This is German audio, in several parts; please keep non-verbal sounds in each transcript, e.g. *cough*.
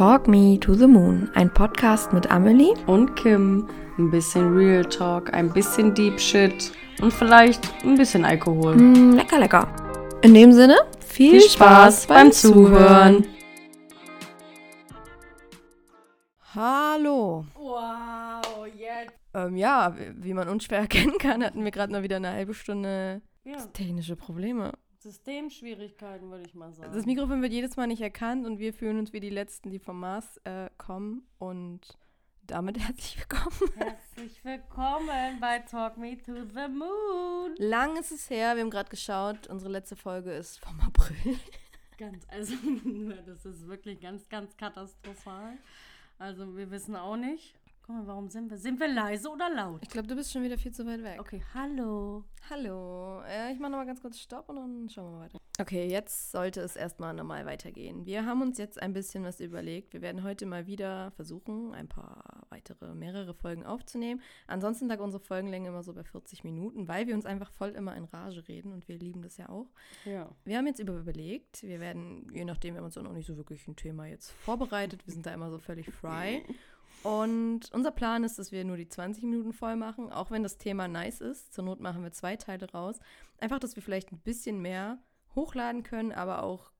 Talk Me to the Moon, ein Podcast mit Amelie und Kim. Ein bisschen Real Talk, ein bisschen Deep Shit und vielleicht ein bisschen Alkohol. Mm, lecker, lecker. In dem Sinne, viel, Viel Spaß beim Zuhören. Hallo. Wow, jetzt. Ähm, ja, wie- wie man unschwer *laughs* erkennen kann, hatten wir gerade mal wieder eine halbe Stunde Ja, technische Probleme. Systemschwierigkeiten würde ich mal sagen. Das Mikrofon wird jedes Mal nicht erkannt und wir fühlen uns wie die Letzten, die vom Mars äh, kommen. Und damit *laughs* herzlich willkommen. Herzlich willkommen bei Talk Me to the Moon. Lang ist es her, wir haben gerade geschaut, unsere letzte Folge ist vom April. *laughs* Ganz, also, *laughs* das ist wirklich ganz, ganz katastrophal. Also, wir wissen auch nicht. Guck mal, warum sind wir? Sind wir leise oder laut? Ich glaube, du bist schon wieder viel zu weit weg. Okay, hallo. Hallo. Äh, ich mache nochmal ganz kurz Stopp und dann schauen wir mal weiter. Okay, jetzt sollte es erstmal normal weitergehen. Wir haben uns jetzt ein bisschen was überlegt. Wir werden heute mal wieder versuchen, ein paar weitere, mehrere Folgen aufzunehmen. Ansonsten lag unsere Folgenlänge immer so bei 40 Minuten, weil wir uns einfach voll immer in Rage reden und wir lieben das ja auch. Ja. Wir haben jetzt über überlegt, wir werden, je nachdem, wir haben uns auch noch nicht so wirklich ein Thema jetzt vorbereitet. Wir sind da immer so völlig frei. Und unser Plan ist, dass wir nur die 20 Minuten voll machen, auch wenn das Thema nice ist. Zur Not machen wir zwei Teile raus. Einfach, dass wir vielleicht ein bisschen mehr hochladen können, aber auch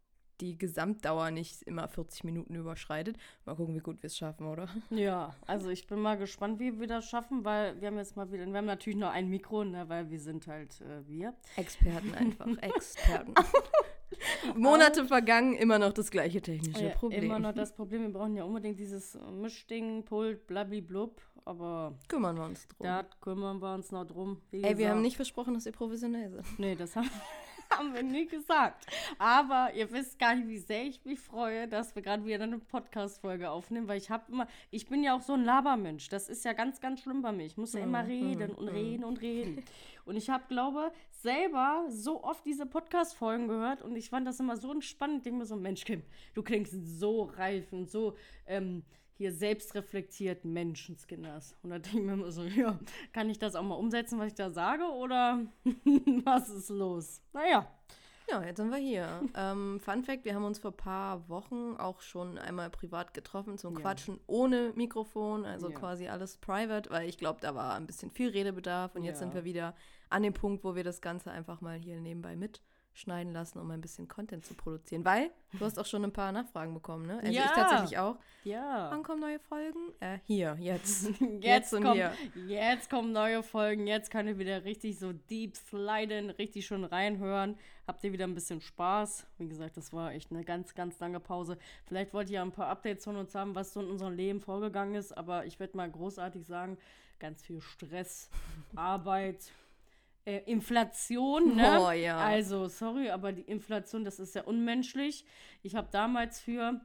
die Gesamtdauer nicht immer 40 Minuten überschreitet. Mal gucken, wie gut wir es schaffen, oder? Ja, also ich bin mal gespannt, wie wir das schaffen, weil wir haben jetzt mal wieder, wir haben natürlich nur ein Mikro, ne, weil wir sind halt äh, wir. Experten einfach, Experten. *laughs* *laughs* Monate vergangen, immer noch das gleiche technische Ja, Problem. Immer noch das Problem, wir brauchen ja unbedingt dieses Mischding, Pult, blablablub, aber Kümmern wir uns drum. da kümmern wir uns noch drum. Ey, wir gesagt. haben nicht versprochen, dass wir professionell sind. Nee, das haben, *laughs* haben wir nie gesagt. Aber ihr wisst gar nicht, wie sehr ich mich freue, dass wir gerade wieder eine Podcast-Folge aufnehmen, weil ich habe immer, ich bin ja auch so ein Labermensch. Das ist ja ganz, ganz schlimm bei mir. Ich muss ja immer reden und reden und reden. Und ich habe, glaube selber so oft diese Podcast-Folgen gehört und ich fand das immer so entspannend. Ich denke mir so, Mensch, Kim, du klingst so reif und so ähm, hier selbstreflektiert Menschenskinders. Und da denke ich mir immer so, ja, kann ich das auch mal umsetzen, was ich da sage oder *laughs* was ist los? Naja. Ja, jetzt sind wir hier. *laughs* ähm, Fun Fact: Wir haben uns vor ein paar Wochen auch schon einmal privat getroffen zum Ja. Quatschen ohne Mikrofon, also Ja. quasi alles private, weil ich glaube, da war ein bisschen viel Redebedarf und jetzt Ja. sind wir wieder an dem Punkt, wo wir das Ganze einfach mal hier nebenbei mitschneiden lassen, um ein bisschen Content zu produzieren. Weil du hast auch schon ein paar Nachfragen bekommen, ne? Also Ja. ich tatsächlich auch. Ja. Wann kommen neue Folgen? Äh, hier, jetzt. *laughs* Jetzt, und kommt, hier. jetzt kommen neue Folgen. Jetzt könnt ihr wieder richtig so deep sliden, richtig schön reinhören. Habt ihr wieder ein bisschen Spaß. Wie gesagt, das war echt eine ganz, ganz lange Pause. Vielleicht wollt ihr ein paar Updates von uns haben, was so in unserem Leben vorgegangen ist. Aber ich werde mal großartig sagen, ganz viel Stress, *laughs* Arbeit, äh, Inflation. Ne? Oh, ja. Also, sorry, aber die Inflation, das ist ja unmenschlich. Ich habe damals für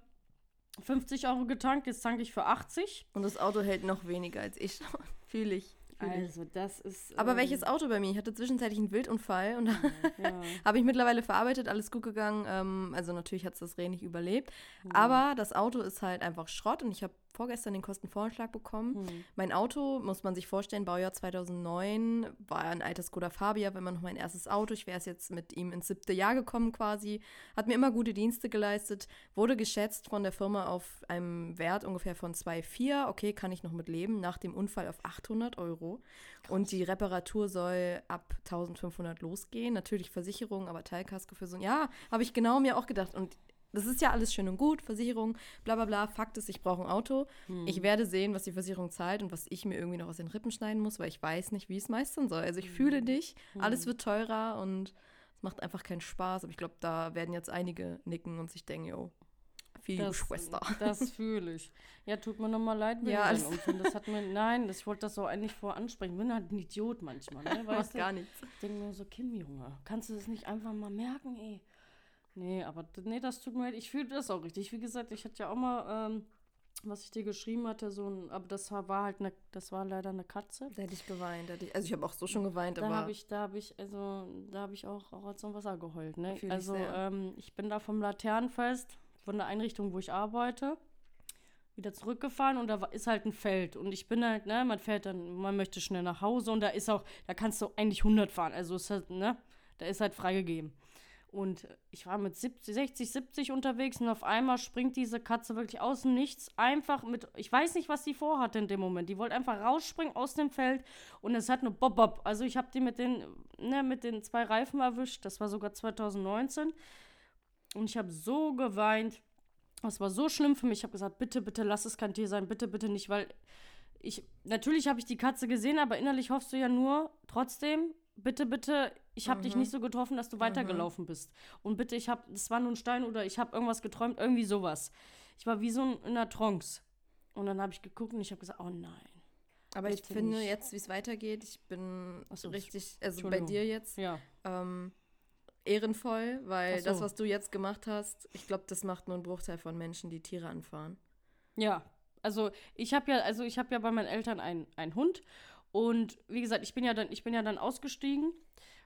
50 Euro getankt, jetzt tanke ich für 80. Und das Auto hält noch weniger als ich. *laughs* Fühle ich. Fühl. Also, das ist. Aber ähm, welches Auto bei mir? Ich hatte zwischenzeitlich einen Wildunfall und da *laughs* Ja. habe ich mittlerweile verarbeitet, alles gut gegangen. Ähm, also natürlich hat es das Reh nicht überlebt. Aber das Auto ist halt einfach Schrott und ich habe vorgestern den Kostenvoranschlag bekommen. Hm. Mein Auto, muss man sich vorstellen, Baujahr 2009, war ein altes Skoda Fabia, wenn man noch mein erstes Auto. Ich wäre es jetzt mit ihm ins siebte Jahr gekommen quasi. Hat mir immer gute Dienste geleistet, wurde geschätzt von der Firma auf einem Wert ungefähr von 2,4. Okay, kann ich noch mit leben. Nach dem Unfall auf 800 Euro. Und die Reparatur soll ab 1500 losgehen. Natürlich Versicherung, aber Teilkasko für so ein Ja, habe ich genau mir auch gedacht. Und das ist ja alles schön und gut, Versicherung, bla bla bla. Fakt ist, ich brauche ein Auto. Ich werde sehen, was die Versicherung zahlt und was ich mir irgendwie noch aus den Rippen schneiden muss, weil ich weiß nicht, wie es meistern soll. Also ich fühle dich, alles wird teurer und es macht einfach keinen Spaß. Aber ich glaube, da werden jetzt einige nicken und sich denken, yo, viel Das, Schwester. das *laughs* fühle ich. Ja, tut mir nochmal leid wegen Ja, ja, alles- Unfall. Das hat mir, *laughs* nein, das, ich wollte das so eigentlich voransprechen. Bin halt ein Idiot manchmal, ne? Weißt du? gar nichts. Ich denke mir so, Kim, Junge, kannst du das nicht einfach mal merken, ey? Nee, aber nee, das tut mir leid. Ich fühle das auch richtig. Wie gesagt, ich hatte ja auch mal, ähm, was ich dir geschrieben hatte, so ein, aber das war halt eine, das war leider eine Katze. Da hätte ich geweint. Hätte ich, also ich habe auch so schon geweint, Da aber habe ich, da habe ich, also, da habe ich auch Rotz und Wasser geheult, ne? Fühl ich Also, sehr. ähm, ich bin da vom Laternenfest, von der Einrichtung, wo ich arbeite, wieder zurückgefahren und da ist halt ein Feld. Und ich bin halt, ne, man fährt dann, man möchte schnell nach Hause und da ist auch, da kannst du eigentlich 100 fahren. Also, ist halt, ne, da ist halt freigegeben. Und ich war mit 70, 60, 70 unterwegs und auf einmal springt diese Katze wirklich aus dem Nichts. Einfach mit, ich weiß nicht, was sie vorhatte in dem Moment. Die wollte einfach rausspringen aus dem Feld und es hat nur Bob Bob. Also ich habe die mit den, ne, mit den zwei Reifen erwischt. Das war sogar 2019. Und ich habe so geweint. Das war so schlimm für mich. Ich habe gesagt, bitte, bitte lass es kein Tier sein. Bitte, bitte nicht, weil ich, natürlich habe ich die Katze gesehen, aber innerlich hoffst du ja nur trotzdem, bitte, bitte, ich habe mhm. dich nicht so getroffen, dass du weitergelaufen mhm. bist. Und bitte, ich habe, es war nur ein Stein oder ich habe irgendwas geträumt, irgendwie sowas. Ich war wie so in einer Trance. Und dann habe ich geguckt und ich habe gesagt, oh nein. Aber ich finde nicht. jetzt, wie es weitergeht, ich bin so, richtig, also bei dir jetzt, ja. ähm, ehrenvoll, weil so. das, was du jetzt gemacht hast, ich glaube, das macht nur einen Bruchteil von Menschen, die Tiere anfahren. Ja, also ich habe ja, also ich habe ja bei meinen Eltern einen Hund und wie gesagt, ich bin ja dann, ich bin ja dann ausgestiegen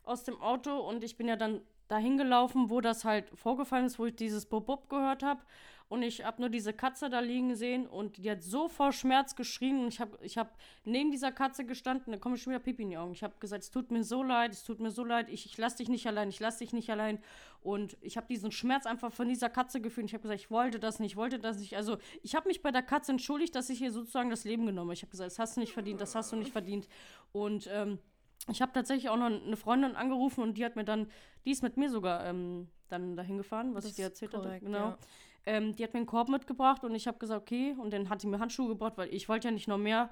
aus dem Auto und ich bin ja dann dahin gelaufen, wo das halt vorgefallen ist, wo ich dieses Bob-Bob gehört habe. Und ich habe nur diese Katze da liegen sehen und die hat so vor Schmerz geschrien. Und ich habe ich hab neben dieser Katze gestanden, da komme ich schon wieder Pipi in die Augen. Ich habe gesagt, es tut mir so leid, es tut mir so leid, ich, ich lasse dich nicht allein, ich lasse dich nicht allein. Und ich habe diesen Schmerz einfach von dieser Katze gefühlt. Ich habe gesagt, ich wollte das nicht, ich wollte das nicht. Also ich habe mich bei der Katze entschuldigt, dass ich ihr sozusagen das Leben genommen habe. Ich habe gesagt, das hast du nicht verdient, das hast du nicht verdient. Und ähm, ich habe tatsächlich auch noch eine Freundin angerufen und die hat mir dann, die ist mit mir sogar ähm, dann dahin gefahren, was das ich dir erzählt korrekt, hatte. Genau. Ja. Ähm, die hat mir einen Korb mitgebracht und ich habe gesagt, okay. Und dann hat sie mir Handschuhe gebracht, weil ich wollte ja nicht noch mehr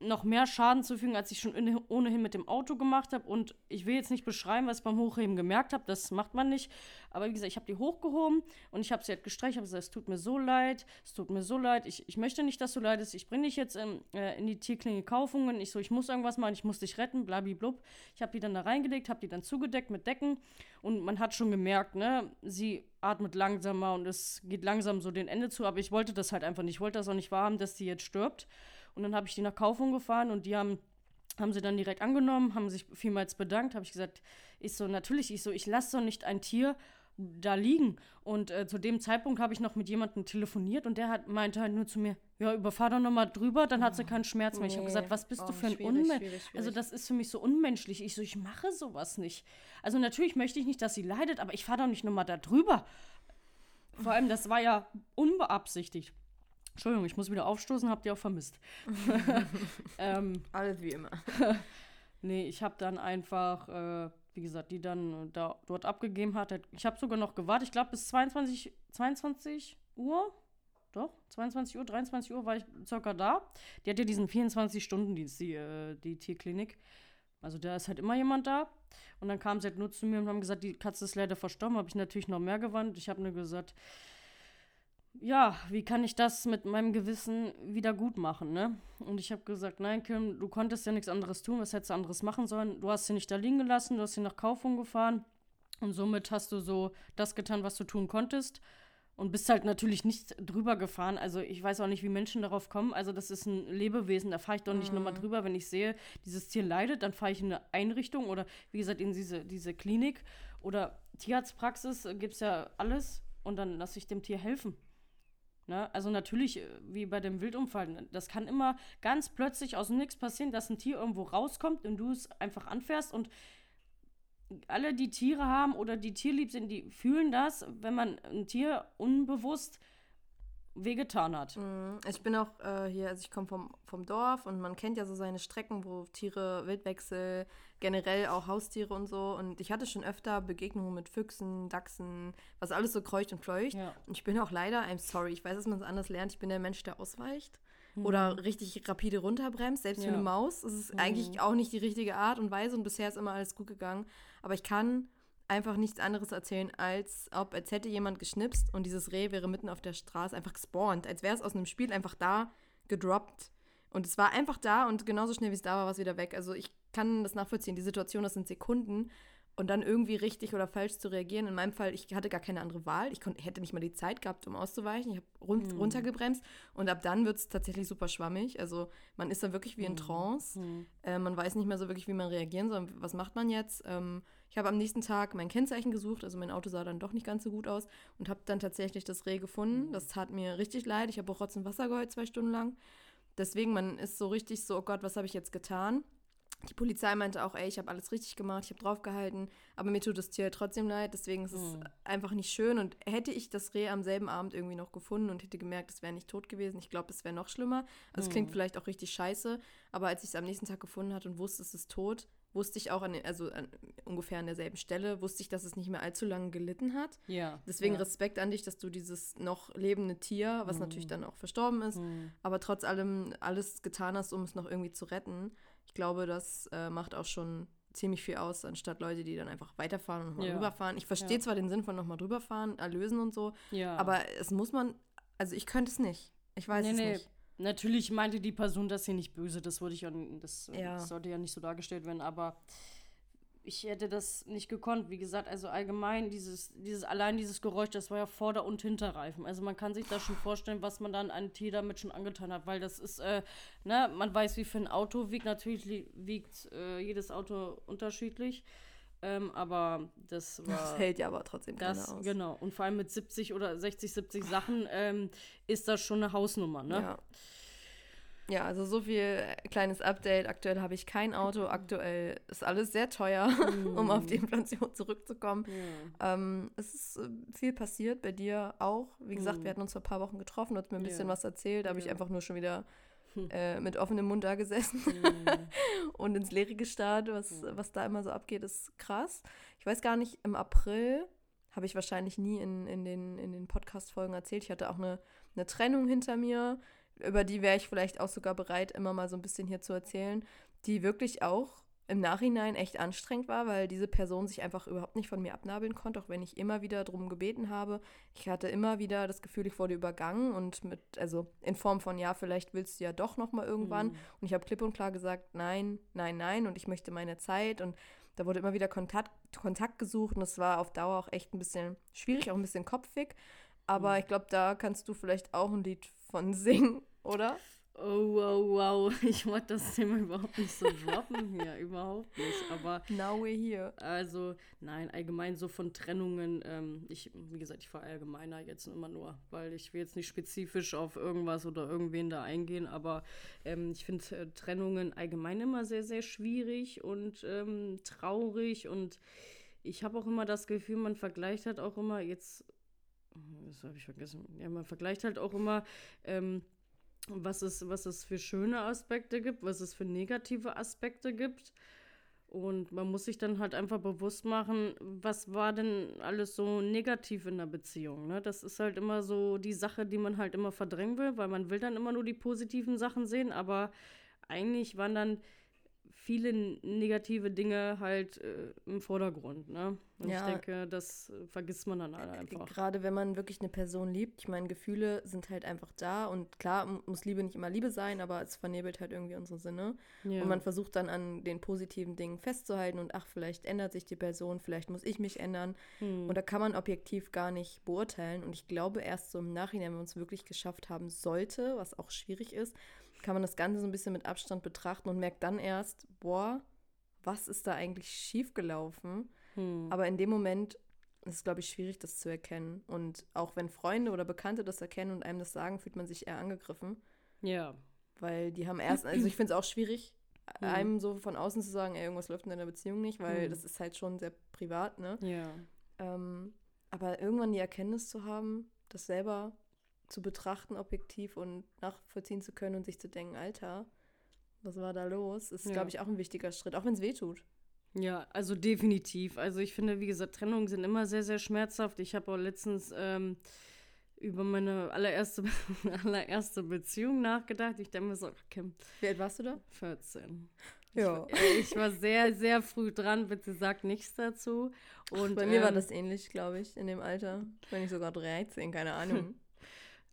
noch mehr Schaden zufügen, als ich schon in, ohnehin mit dem Auto gemacht habe. Und ich will jetzt nicht beschreiben, was ich beim Hochheben gemerkt habe. Das macht man nicht. Aber wie gesagt, ich habe die hochgehoben und ich habe sie halt gestreicht. Ich habe gesagt, es tut mir so leid, es tut mir so leid. Ich, ich möchte nicht, dass du leidest. Ich bringe dich jetzt in, äh, in die Tierklinik Kaufungen. Ich so, ich muss irgendwas machen, ich muss dich retten, blablablub. Ich habe die dann da reingelegt, habe die dann zugedeckt mit Decken. Und man hat schon gemerkt, ne, sie atmet langsamer und es geht langsam so den Ende zu. Aber ich wollte das halt einfach nicht. Ich wollte das auch nicht wahrhaben, dass sie jetzt stirbt. Und dann habe ich die nach Kaufung gefahren und die haben, haben sie dann direkt angenommen, haben sich vielmals bedankt. Habe ich gesagt, ich so, natürlich, ich so, ich lasse doch nicht ein Tier da liegen. Und äh, zu dem Zeitpunkt habe ich noch mit jemandem telefoniert und der hat, meinte halt nur zu mir, ja, überfahr doch nochmal drüber, dann hat sie keinen Schmerz mehr. Nee. Ich habe gesagt, was bist oh, du für ein Unmensch? Also das ist für mich so unmenschlich. Ich so, ich mache sowas nicht. Also natürlich möchte ich nicht, dass sie leidet, aber ich fahre doch nicht nochmal da drüber. Vor allem, das war ja unbeabsichtigt. Entschuldigung, ich muss wieder aufstoßen, habt ihr auch vermisst. *laughs* *laughs* ähm, Alles wie immer. *laughs* nee, ich habe dann einfach, äh, wie gesagt, die dann da, dort abgegeben hat. Ich habe sogar noch gewartet, ich glaube bis 22, 22 Uhr. Doch, 22 Uhr, 23 Uhr war ich circa da. Die hat ja diesen 24-Stunden-Dienst, die, äh, die Tierklinik. Also da ist halt immer jemand da. Und dann kam sie halt nur zu mir und haben gesagt, die Katze ist leider verstorben. Habe ich natürlich noch mehr gewandt. Ich habe nur gesagt, ja, wie kann ich das mit meinem Gewissen wieder gut machen, ne? Und ich habe gesagt, nein, Kim, du konntest ja nichts anderes tun, was hättest du anderes machen sollen? Du hast sie nicht da liegen gelassen, du hast sie nach Kaufung gefahren und somit hast du so das getan, was du tun konntest und bist halt natürlich nicht drüber gefahren. Also ich weiß auch nicht, wie Menschen darauf kommen. Also das ist ein Lebewesen, da fahre ich doch nicht mhm. nochmal drüber. Wenn ich sehe, dieses Tier leidet, dann fahre ich in eine Einrichtung oder wie gesagt in diese, diese Klinik oder Tierarztpraxis, gibt es ja alles und dann lasse ich dem Tier helfen. Ne? Also natürlich, äh, wie bei dem Wildunfall, das kann immer ganz plötzlich aus dem Nichts passieren, dass ein Tier irgendwo rauskommt und du es einfach anfährst und alle, die Tiere haben oder die tierlieb sind, die fühlen das, wenn man ein Tier unbewusst wehgetan hat. Mhm. Ich bin auch äh, hier, also ich komme vom, vom Dorf und man kennt ja so seine Strecken, wo Tiere, Wildwechsel, generell auch Haustiere und so. Und ich hatte schon öfter Begegnungen mit Füchsen, Dachsen, was alles so kreucht und fleucht. Ja. Und ich bin auch leider, I'm sorry, ich weiß, dass man es anders lernt, ich bin der Mensch, der ausweicht. Mhm. Oder richtig rapide runterbremst, selbst ja. für eine Maus. Das ist mhm. eigentlich auch nicht die richtige Art und Weise und bisher ist immer alles gut gegangen. Aber ich kann einfach nichts anderes erzählen, als ob, als hätte jemand geschnipst und dieses Reh wäre mitten auf der Straße einfach gespawnt, als wäre es aus einem Spiel einfach da gedroppt. Und es war einfach da und genauso schnell wie es da war, war es wieder weg. Also ich kann das nachvollziehen. Die Situation, das sind Sekunden und dann irgendwie richtig oder falsch zu reagieren. In meinem Fall, ich hatte gar keine andere Wahl. Ich konnte, hätte nicht mal die Zeit gehabt, um auszuweichen. Ich habe run mhm. runtergebremst und ab dann wird es tatsächlich super schwammig. Also man ist dann wirklich wie in hm. Trance. Mhm. Äh, man weiß nicht mehr so wirklich, wie man reagieren soll. Was macht man jetzt? Ähm, ich habe am nächsten Tag mein Kennzeichen gesucht. Also mein Auto sah dann doch nicht ganz so gut aus und habe dann tatsächlich das Reh gefunden. Mhm. Das tat mir richtig leid. Ich habe auch Rotz und Wasser geheult zwei Stunden lang. Deswegen, man ist so richtig so, oh Gott, was habe ich jetzt getan? die Polizei meinte auch, ey, ich habe alles richtig gemacht, ich habe draufgehalten, aber mir tut das Tier trotzdem leid, deswegen ist es Mhm. einfach nicht schön. Und hätte ich das Reh am selben Abend irgendwie noch gefunden und hätte gemerkt, es wäre nicht tot gewesen, ich glaube, es wäre noch schlimmer. Also es klingt Mhm. vielleicht auch richtig scheiße, aber als ich es am nächsten Tag gefunden hatte und wusste, es ist tot, wusste ich auch an, also an, ungefähr an derselben Stelle, wusste ich, dass es nicht mehr allzu lange gelitten hat. Ja. Deswegen ja. Respekt an dich, dass du dieses noch lebende Tier, was natürlich dann auch verstorben ist, Mhm. aber trotz allem alles getan hast, um es noch irgendwie zu retten. Ich glaube, das äh, macht auch schon ziemlich viel aus, anstatt Leute, die dann einfach weiterfahren und nochmal Ja. rüberfahren. Ich verstehe Ja. zwar den Sinn von nochmal drüberfahren, erlösen und so, Ja. aber es muss man, also ich könnte es nicht. Ich weiß Nee, es nee. nicht. Natürlich meinte die Person das hier nicht böse, das wurde ich ja, das, Ja. das sollte ja nicht so dargestellt werden, aber ich hätte das nicht gekonnt. Wie gesagt, also allgemein dieses, dieses, allein dieses Geräusch, das war ja Vorder- und Hinterreifen. Also man kann sich da schon vorstellen, was man dann ein Tier damit schon angetan hat, weil das ist, äh, ne, man weiß, wie viel ein Auto wiegt. Natürlich li- wiegt äh, jedes Auto unterschiedlich. Ähm, aber das war. Das hält ja aber trotzdem keiner Das, aus. genau. Und vor allem mit 70 oder 60, 70 Sachen ähm, ist das schon eine Hausnummer, ne? Ja. Ja, also so viel kleines Update. Aktuell habe ich kein Auto. Aktuell ist alles sehr teuer, *laughs* um auf die Inflation zurückzukommen. Ja. Ähm, es ist äh, viel passiert, bei dir auch. Wie gesagt, Mhm. wir hatten uns vor ein paar Wochen getroffen, du hast mir ein bisschen Ja. was erzählt, da habe ich Ja. einfach nur schon wieder äh, mit offenem Mund da gesessen Mhm. *laughs* und ins Leere gestarrt. Was, Ja. was da immer so abgeht, ist krass. Ich weiß gar nicht, im April habe ich wahrscheinlich nie in, in den, in den Podcast-Folgen erzählt. Ich hatte auch eine, eine Trennung hinter mir, über die wäre ich vielleicht auch sogar bereit, immer mal so ein bisschen hier zu erzählen, die wirklich auch im Nachhinein echt anstrengend war, weil diese Person sich einfach überhaupt nicht von mir abnabeln konnte, auch wenn ich immer wieder darum gebeten habe. Ich hatte immer wieder das Gefühl, ich wurde übergangen und mit, also in Form von, ja, vielleicht willst du ja doch noch mal irgendwann. Mhm. Und ich habe klipp und klar gesagt, nein, nein, nein und ich möchte meine Zeit und da wurde immer wieder Kontakt, Kontakt gesucht und es war auf Dauer auch echt ein bisschen schwierig, auch ein bisschen kopfig. Aber Mhm. ich glaube, da kannst du vielleicht auch ein Lied von *laughs* singen, oder? Oh, wow, wow. *laughs* Ich wollte das Thema überhaupt nicht so droppen hier. *laughs* Überhaupt nicht. Aber Now we're here. also, nein, allgemein so von Trennungen. Ähm, ich, wie gesagt, ich verallgemeiner jetzt immer nur, weil ich will jetzt nicht spezifisch auf irgendwas oder irgendwen da eingehen. Aber ähm, ich finde äh, Trennungen allgemein immer sehr, sehr schwierig und ähm, traurig. Und ich habe auch immer das Gefühl, man vergleicht halt auch immer jetzt. Das habe ich vergessen. Ja, man vergleicht halt auch immer. Ähm, was es, was es für schöne Aspekte gibt, was es für negative Aspekte gibt. Und man muss sich dann halt einfach bewusst machen, was war denn alles so negativ in der Beziehung. Ne? Das ist halt immer so die Sache, die man halt immer verdrängen will, weil man will dann immer nur die positiven Sachen sehen, aber eigentlich waren dann viele negative Dinge halt äh, im Vordergrund. Ne? Und Ja. ich denke, das äh, vergisst man dann alle einfach. Gerade wenn man wirklich eine Person liebt, ich meine, Gefühle sind halt einfach da und klar muss Liebe nicht immer Liebe sein, aber es vernebelt halt irgendwie unsere Sinne. Ja. Und man versucht dann an den positiven Dingen festzuhalten und ach, vielleicht ändert sich die Person, vielleicht muss ich mich ändern. Hm. Und da kann man objektiv gar nicht beurteilen. Und ich glaube, erst so im Nachhinein, wenn man es wirklich geschafft haben sollte, was auch schwierig ist, kann man das Ganze so ein bisschen mit Abstand betrachten und merkt dann erst, boah, was ist da eigentlich schiefgelaufen? Hm. Aber in dem Moment ist es, glaube ich, schwierig, das zu erkennen. Und auch wenn Freunde oder Bekannte das erkennen und einem das sagen, fühlt man sich eher angegriffen. ja. Weil die haben erst, also ich finde es auch schwierig, Hm. einem so von außen zu sagen, ey, irgendwas läuft in deiner Beziehung nicht, weil Hm. das ist halt schon sehr privat, ne? Ja. Ähm, aber irgendwann die Erkenntnis zu haben, das selber zu betrachten, objektiv und nachvollziehen zu können und sich zu denken, Alter, was war da los, ist, Ja. glaube ich, auch ein wichtiger Schritt, auch wenn es weh tut. Ja, also definitiv. Also ich finde, wie gesagt, Trennungen sind immer sehr, sehr schmerzhaft. Ich habe auch letztens ähm, über meine allererste, *laughs* allererste Beziehung nachgedacht. Ich denke mir so, okay, Wie alt warst du da? 14. Ja. Ich, war- äh, ich war sehr, sehr früh dran. Bitte sag nichts dazu. Und, Bei mir war ähm, das ähnlich, glaube ich, in dem Alter. Wenn nicht sogar 13, keine Ahnung. *laughs*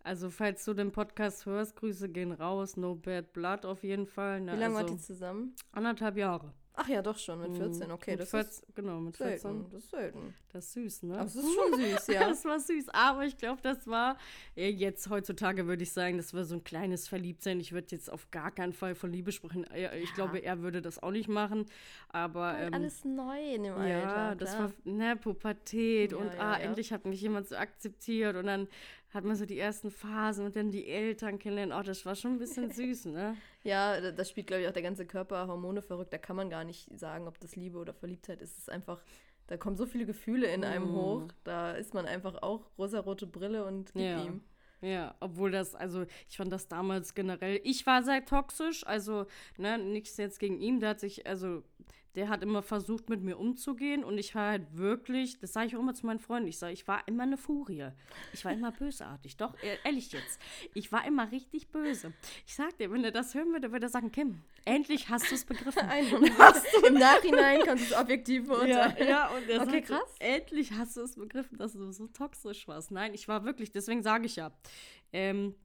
Also, falls du den Podcast hörst, Grüße gehen raus. No Bad Blood auf jeden Fall. Ne? Wie lange also, wart ihr zusammen? Anderthalb Jahre. Ach ja, doch schon, mit 14. Okay, Mit das 14, ist Genau, mit 14. selten. Das ist selten. Das ist süß, ne? Aber es ist schon süß, ja. *laughs* Das war süß, aber ich glaube, das war ja, jetzt heutzutage würde ich sagen, das war so ein kleines Verliebtsein. Ich würde jetzt auf gar keinen Fall von Liebe sprechen. Ja, Ich glaube, er würde das auch nicht machen, aber ähm, alles neu in dem ja, Alter. das klar. war ne, Pubertät Ja, und ja, ah, ja. endlich hat mich jemand so akzeptiert und dann hat man so die ersten Phasen und dann die Eltern kennenlernen. Oh, das war schon ein bisschen *laughs* süß, ne? Ja, da- das spielt, glaube ich, auch der ganze Körper Hormone verrückt. Da kann man gar nicht sagen, ob das Liebe oder Verliebtheit ist. Es ist einfach, da kommen so viele Gefühle in einem Mm. hoch. Da ist man einfach auch rosarote Brille und gib Ja. ihm. Ja, obwohl das, also ich fand das damals generell, ich war sehr toxisch, also ne, nichts jetzt gegen ihn, der hat sich, also der hat immer versucht, mit mir umzugehen und ich war halt wirklich, das sage ich auch immer zu meinen Freunden, ich sage, ich war immer eine Furie. Ich war immer bösartig, doch, e- ehrlich jetzt. Ich war immer richtig böse. Ich sag dir, wenn er das hören würde, würde er sagen, Kim, endlich hast *laughs* *laughs* du es begriffen. Im Nachhinein kannst du es objektiv Ja, beurteilen. ja, und er Okay, sagte, krass. endlich hast du es begriffen, dass du so toxisch warst. Nein, ich war wirklich, deswegen sage ich ja. Ähm,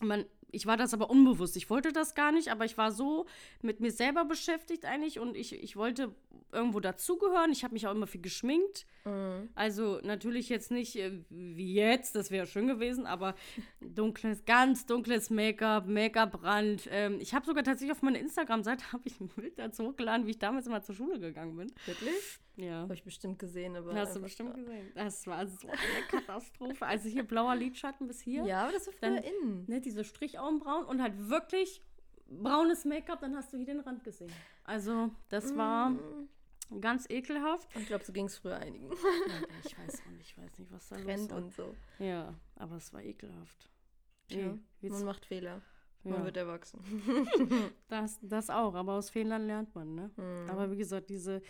man, ich war das aber unbewusst. Ich wollte das gar nicht, aber ich war so mit mir selber beschäftigt eigentlich und ich, ich wollte irgendwo dazugehören. Ich habe mich auch immer viel geschminkt. Mhm. Also natürlich jetzt nicht äh, wie jetzt, das wäre schön gewesen, aber dunkles, ganz dunkles Make-up, Make-up-Rand. Ähm, ich habe sogar tatsächlich auf meiner Instagram-Seite *laughs* habe ich ein Bild dazu hochgeladen, wie ich damals immer zur Schule gegangen bin. Wirklich? Ja. Habe ich bestimmt gesehen, aber. Hast du bestimmt gesehen. Das war so eine Katastrophe. Also hier blauer Lidschatten bis hier. Ja, aber das war Dann- früher in. Ne, diese Strichaugenbrauen und halt wirklich braunes Make-up, dann hast du hier den Rand gesehen. Also, das war Mm. ganz ekelhaft. Ich glaube, so ging es früher einigen. Ich weiß auch nicht, ich weiß nicht, was da los Trend war. und so. Ja, aber es war ekelhaft. Jetzt- man macht Fehler. Man ja, wird erwachsen. *laughs* das, das auch, aber aus Fehlern lernt man, ne? Mhm. Aber wie gesagt, diese,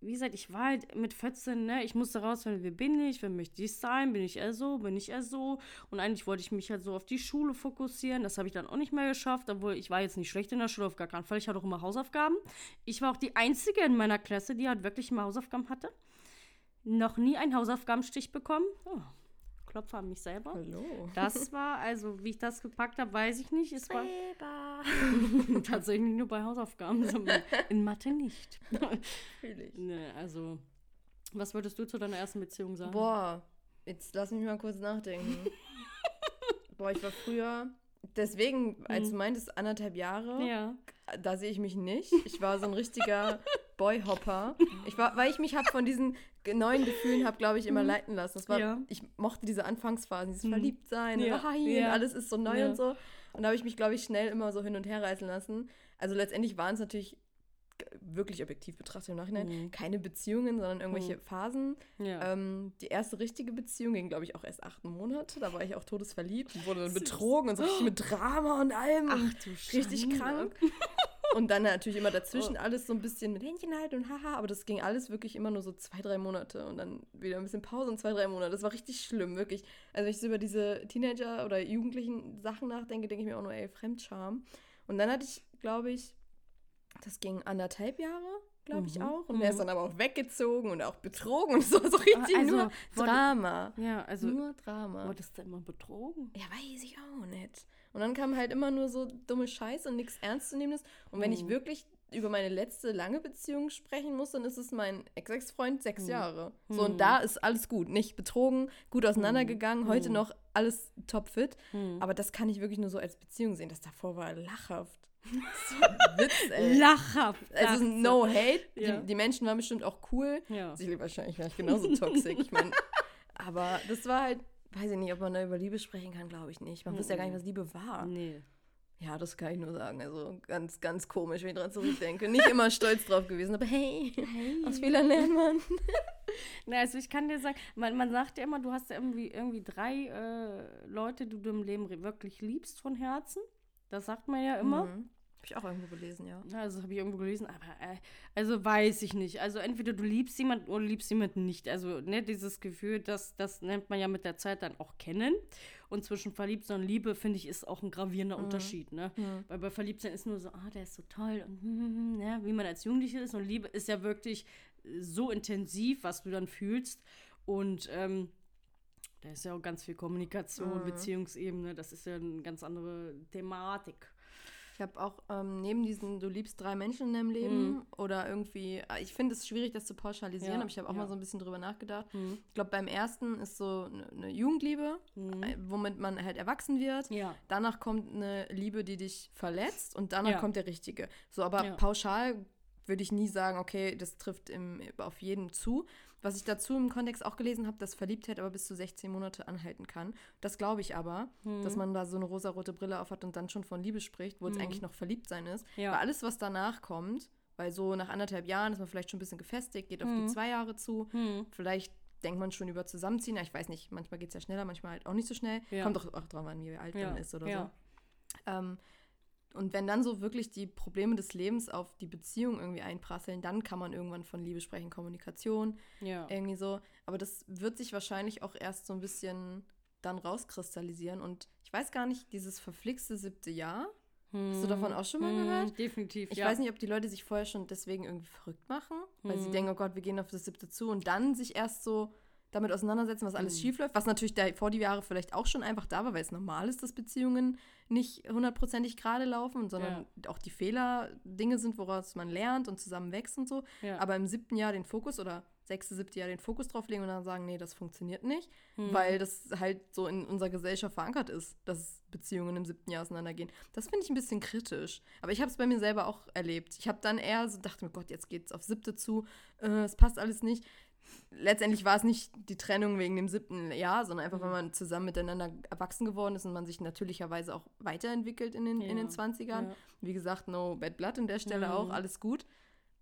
wie gesagt, ich war halt mit 14, ne, ich musste rausfinden, wer bin ich, wer möchte ich sein, bin ich eher so, bin ich eher so. Und eigentlich wollte ich mich halt so auf die Schule fokussieren. Das habe ich dann auch nicht mehr geschafft, obwohl ich war jetzt nicht schlecht in der Schule, auf gar keinen Fall. Ich hatte auch immer Hausaufgaben. Ich war auch die Einzige in meiner Klasse, die halt wirklich immer Hausaufgaben hatte. Noch nie einen Hausaufgabenstich bekommen. Oh, Klopfer an mich selber. Hallo. Das war, also wie ich das gepackt habe, weiß ich nicht. Es war *laughs* tatsächlich nur bei Hausaufgaben, sondern in Mathe nicht. Fühl ich. Ne, also, was würdest du zu deiner ersten Beziehung sagen? Boah, jetzt lass mich mal kurz nachdenken. *laughs* Boah, ich war früher. Deswegen, als Mhm. du meintest, anderthalb Jahre, Ja. da sehe ich mich nicht. Ich war so ein richtiger Boyhopper. Ich war, weil ich mich hab von diesen neuen Gefühlen habe, glaube ich, immer leiten lassen. Das war, Mhm. Ja. ich mochte diese Anfangsphasen, dieses Mhm. Verliebtsein Ja, und hi, ja. und alles ist so neu und so. Und da habe ich mich, glaube ich, schnell immer so hin und her reißen lassen. Also letztendlich waren es natürlich wirklich objektiv betrachtet im Nachhinein Mhm. keine Beziehungen, sondern irgendwelche Mhm. Phasen. Ja. Ähm, die erste richtige Beziehung ging, glaube ich, auch erst acht Monate. Da war ich auch todesverliebt und wurde dann betrogen und so richtig mit Drama und allem. und du richtig Schande. krank. *laughs* Und dann natürlich immer dazwischen alles so ein bisschen mit Händchen halten und haha, aber das ging alles wirklich immer nur so zwei, drei Monate und dann wieder ein bisschen Pause und zwei, drei Monate. Das war richtig schlimm, wirklich. Also wenn ich so über diese Teenager- oder jugendlichen Sachen nachdenke, denke ich mir auch nur, ey, Fremdscham. Und dann hatte ich, glaube ich, das ging anderthalb Jahre, glaube ich Mhm, auch. Und er ist mhm. dann aber auch weggezogen und auch betrogen und so, so richtig also, nur Drama. Ja, also, nur Drama. wurdest du immer betrogen? Ja, weiß ich auch nicht. Und dann kam halt immer nur so dumme Scheiße und nichts Ernstzunehmendes. Und wenn ich Mhm. wirklich über meine letzte lange Beziehung sprechen muss, dann ist es mein Ex-Ex-Freund sechs Mhm. Jahre. So, Mhm. und da ist alles gut. Nicht betrogen, gut auseinandergegangen, heute Mhm. noch alles topfit. Hm. Aber das kann ich wirklich nur so als Beziehung sehen. Das davor war lachhaft. *laughs* So ein Witz, ey. Lachhaft. Also no hate. Ja. Die, die Menschen waren bestimmt auch cool. Ja. Sie wahrscheinlich war ich genauso toxisch. Ich meine, *laughs* aber das war halt, weiß ich nicht, ob man da über Liebe sprechen kann, glaube ich nicht. Man wusste ja gar nicht, was Liebe war. Nee. Ja, das kann ich nur sagen. Also ganz, ganz komisch, wenn ich dran zurückdenke. Nicht immer stolz drauf gewesen, aber hey, aus Fehlern lernt man. *laughs* Na, also ich kann dir sagen, man, man sagt ja immer, du hast ja irgendwie, irgendwie drei äh, Leute, die du im Leben wirklich liebst von Herzen. Das sagt man ja immer. Mhm. Habe ich auch irgendwo gelesen, ja. Also habe ich irgendwo gelesen, aber äh, also weiß ich nicht. Also entweder du liebst jemanden oder liebst jemanden nicht. Also ne, dieses Gefühl, das, das nennt man ja mit der Zeit dann auch kennen. Und zwischen Verliebtsein und Liebe, finde ich, ist auch ein gravierender Unterschied. Ne? Mhm. Weil bei Verliebtsein ist nur so, ah, der ist so toll und hm, hm, hm, ne, wie man als Jugendliche ist. Und Liebe ist ja wirklich so intensiv, was du dann fühlst. Und ähm, da ist ja auch ganz viel Kommunikation, Mhm. Beziehungsebene. Das ist ja eine ganz andere Thematik. Ich habe auch ähm, neben diesen, du liebst drei Menschen in deinem Leben oder irgendwie, äh, ich finde es schwierig, das zu pauschalisieren, Ja, aber ich habe auch ja. mal so ein bisschen drüber nachgedacht. Mhm. Ich glaube, beim ersten ist so eine ne Jugendliebe, Mhm. äh, womit man halt erwachsen wird. Ja. Danach kommt eine Liebe, die dich verletzt und danach kommt der richtige. So, aber pauschal würde ich nie sagen, okay, das trifft im, auf jeden zu. Was ich dazu im Kontext auch gelesen habe, dass Verliebtheit aber bis zu 16 Monate anhalten kann. Das glaube ich aber, Mhm. dass man da so eine rosarote Brille auf hat und dann schon von Liebe spricht, wo es eigentlich noch verliebt sein ist. Ja. Weil alles, was danach kommt, weil so nach anderthalb Jahren ist man vielleicht schon ein bisschen gefestigt, geht auf Mhm. die zwei Jahre zu. Vielleicht denkt man schon über Zusammenziehen. Ich weiß nicht, manchmal geht es ja schneller, manchmal halt auch nicht so schnell. Ja. Kommt doch auch drauf an, wie alt Ja, man ist oder so. Ähm, und wenn dann so wirklich die Probleme des Lebens auf die Beziehung irgendwie einprasseln, dann kann man irgendwann von Liebe sprechen, Kommunikation, Ja. irgendwie so. Aber das wird sich wahrscheinlich auch erst so ein bisschen dann rauskristallisieren. Und ich weiß gar nicht, dieses verflixte siebte Jahr, hast du davon auch schon mal Mhm, gehört? Definitiv, Ich ja. weiß nicht, ob die Leute sich vorher schon deswegen irgendwie verrückt machen, weil sie Mhm. denken, oh Gott, wir gehen auf das siebte zu und dann sich erst so damit auseinandersetzen, was Mhm. alles schief läuft, was natürlich da vor die Jahre vielleicht auch schon einfach da war, weil es normal ist, dass Beziehungen nicht hundertprozentig gerade laufen, sondern auch die Fehler Dinge sind, woraus man lernt und zusammen wächst und so. Ja. Aber im siebten Jahr den Fokus oder sechste, siebte Jahr den Fokus drauf legen und dann sagen, nee, das funktioniert nicht, Mhm. weil das halt so in unserer Gesellschaft verankert ist, dass Beziehungen im siebten Jahr auseinandergehen. Das finde ich ein bisschen kritisch. Aber ich habe es bei mir selber auch erlebt. Ich habe dann eher so dachte mir, Gott, jetzt geht's auf siebte zu, äh, es passt alles nicht. Letztendlich war es nicht die Trennung wegen dem siebten Jahr, sondern einfach, Mhm. weil man zusammen miteinander erwachsen geworden ist und man sich natürlicherweise auch weiterentwickelt in den, in den Ja, 20ern. ja. Wie gesagt, no bad blood an der Stelle Mhm. auch, alles gut.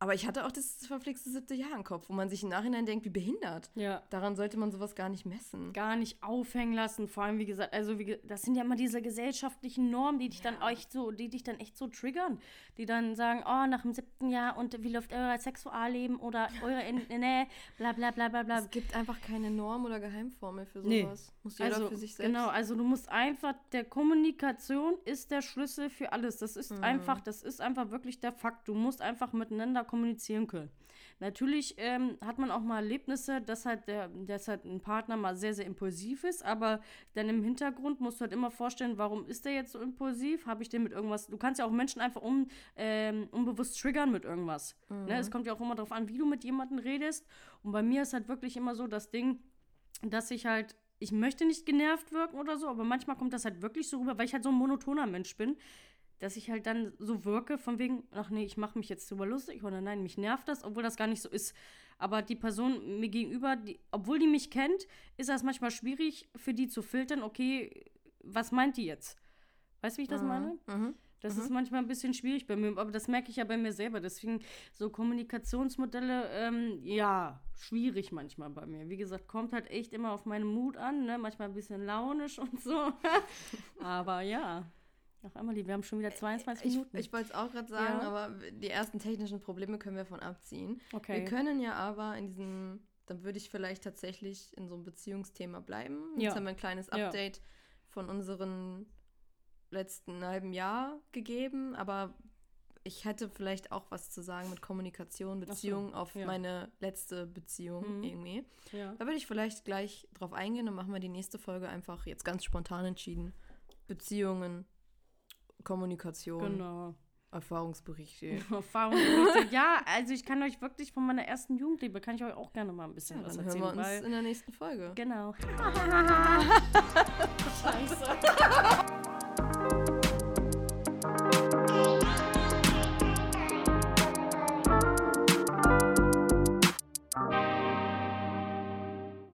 Aber ich hatte auch das verflixte siebte Jahr im Kopf, wo man sich im Nachhinein denkt, wie behindert. ja. Daran sollte man sowas gar nicht messen. gar nicht aufhängen lassen. Vor allem, wie gesagt, also wie, das sind ja immer diese gesellschaftlichen Normen, die dich dann echt so, die dich dann echt so triggern. Die dann sagen, oh, nach dem siebten Jahr und wie läuft euer Sexualleben oder eure *laughs* ne, bla bla bla bla bla. Es gibt einfach keine Norm oder Geheimformel für Nee. sowas. Muss jeder Also, für sich selbst. genau, also du musst einfach, der Kommunikation ist der Schlüssel für alles. Das ist Mhm. einfach, das ist einfach wirklich der Fakt. Du musst einfach miteinander kommunizieren können. Natürlich ähm, hat man auch mal Erlebnisse, dass halt, der, dass halt ein Partner mal sehr, sehr impulsiv ist, aber dann im Hintergrund musst du halt immer vorstellen, warum ist der jetzt so impulsiv? Habe ich den mit irgendwas? Du kannst ja auch Menschen einfach um, ähm, unbewusst triggern mit irgendwas. Ne? Es kommt ja auch immer darauf an, wie du mit jemandem redest. Und bei mir ist halt wirklich immer so das Ding, dass ich halt, ich möchte nicht genervt wirken oder so, aber manchmal kommt das halt wirklich so rüber, weil ich halt so ein monotoner Mensch bin, dass ich halt dann so wirke, von wegen, ach nee, ich mache mich jetzt drüber lustig oder nein, mich nervt das, obwohl das gar nicht so ist. Aber die Person mir gegenüber, die, obwohl die mich kennt, ist das manchmal schwierig für die zu filtern, okay, was meint die jetzt? Weißt du, wie ich das meine? Mhm. Das ist manchmal ein bisschen schwierig bei mir, aber das merke ich ja bei mir selber. Deswegen so Kommunikationsmodelle, ähm, ja, schwierig manchmal bei mir. Wie gesagt, kommt halt echt immer auf meinen Mut an, ne? manchmal ein bisschen launisch und so. *laughs* aber ja, ach Emily, wir haben schon wieder 22 Ich, Minuten. ich wollte es auch gerade sagen, Ja. aber die ersten technischen Probleme können wir von abziehen. okay. Wir können ja aber in diesem, dann würde ich vielleicht tatsächlich in so einem Beziehungsthema bleiben. Jetzt Ja. haben wir ein kleines Ja. Update von unseren letzten halben Jahr gegeben, aber ich hätte vielleicht auch was zu sagen mit Kommunikation, Ach so, Beziehung auf ja. meine letzte Beziehung Mhm. irgendwie. ja. Da würde ich vielleicht gleich drauf eingehen und machen wir die nächste Folge einfach jetzt ganz spontan entschieden. Beziehungen, Kommunikation, Genau. Erfahrungsberichte. *laughs* Erfahrungsberichte. ja, also ich kann euch wirklich von meiner ersten Jugendliebe, kann ich euch auch gerne mal ein bisschen Ja, was dann hören erzählen. wir uns weil, in der nächsten Folge. genau. *laughs* Scheiße.